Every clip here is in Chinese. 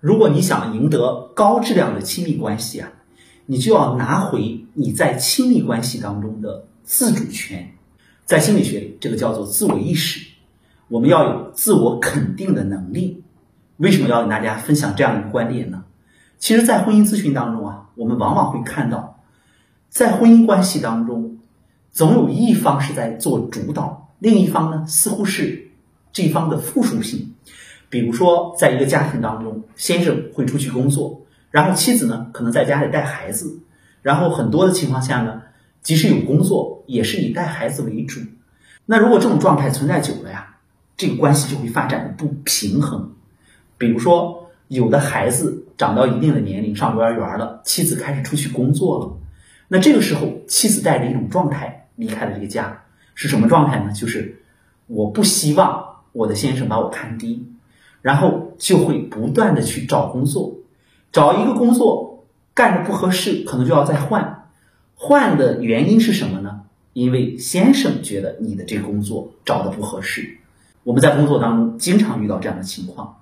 如果你想赢得高质量的亲密关系啊，你就要拿回你在亲密关系当中的自主权。在心理学里，这个叫做自我意识。我们要有自我肯定的能力。为什么要跟大家分享这样一个观点呢？其实，在婚姻咨询当中啊，我们往往会看到，在婚姻关系当中，总有一方是在做主导，另一方呢，似乎是这一方的附属性。比如说，在一个家庭当中，先生会出去工作，然后妻子呢，可能在家里带孩子，然后很多的情况下呢，即使有工作，也是以带孩子为主。那如果这种状态存在久了呀，这个关系就会发展的不平衡。比如说，有的孩子长到一定的年龄，上幼儿园了，妻子开始出去工作了，那这个时候，妻子带着一种状态离开了这个家，是什么状态呢？就是我不希望我的先生把我看低。然后就会不断的去找工作，找一个工作干着不合适，可能就要再换。换的原因是什么呢？因为先生觉得你的这个工作找的不合适。我们在工作当中经常遇到这样的情况。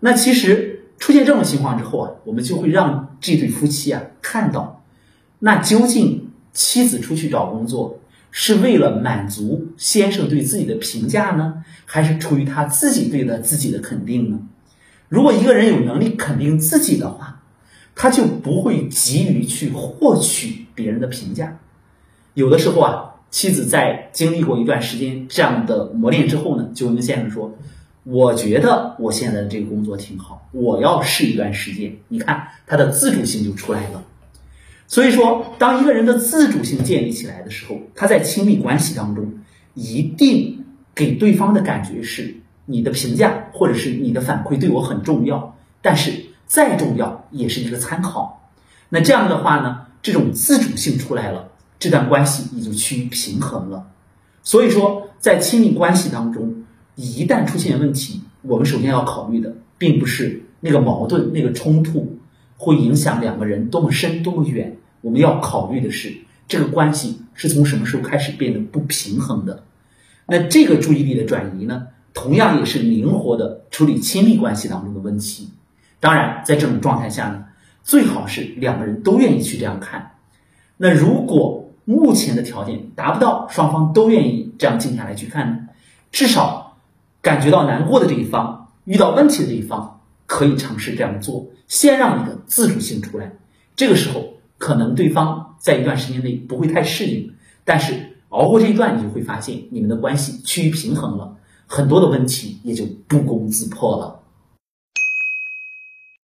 那其实出现这种情况之后啊，我们就会让这对夫妻啊看到，那究竟妻子出去找工作。是为了满足先生对自己的评价呢，还是出于他自己对的自己的肯定呢？如果一个人有能力肯定自己的话，他就不会急于去获取别人的评价。有的时候啊，妻子在经历过一段时间这样的磨练之后呢，就跟先生说：“我觉得我现在的这个工作挺好，我要试一段时间。”你看，他的自主性就出来了。所以说，当一个人的自主性建立起来的时候，他在亲密关系当中一定给对方的感觉是你的评价或者是你的反馈对我很重要，但是再重要也是一个参考。那这样的话呢，这种自主性出来了，这段关系也就趋于平衡了。所以说，在亲密关系当中，一旦出现问题，我们首先要考虑的并不是那个矛盾、那个冲突。会影响两个人多么深多么远？我们要考虑的是这个关系是从什么时候开始变得不平衡的？那这个注意力的转移呢，同样也是灵活的处理亲密关系当中的问题。当然，在这种状态下呢，最好是两个人都愿意去这样看。那如果目前的条件达不到，双方都愿意这样静下来去看呢，至少感觉到难过的这一方，遇到问题的这一方，可以尝试这样做。先让你的自主性出来，这个时候可能对方在一段时间内不会太适应，但是熬过这一段，你就会发现你们的关系趋于平衡了，很多的问题也就不攻自破了。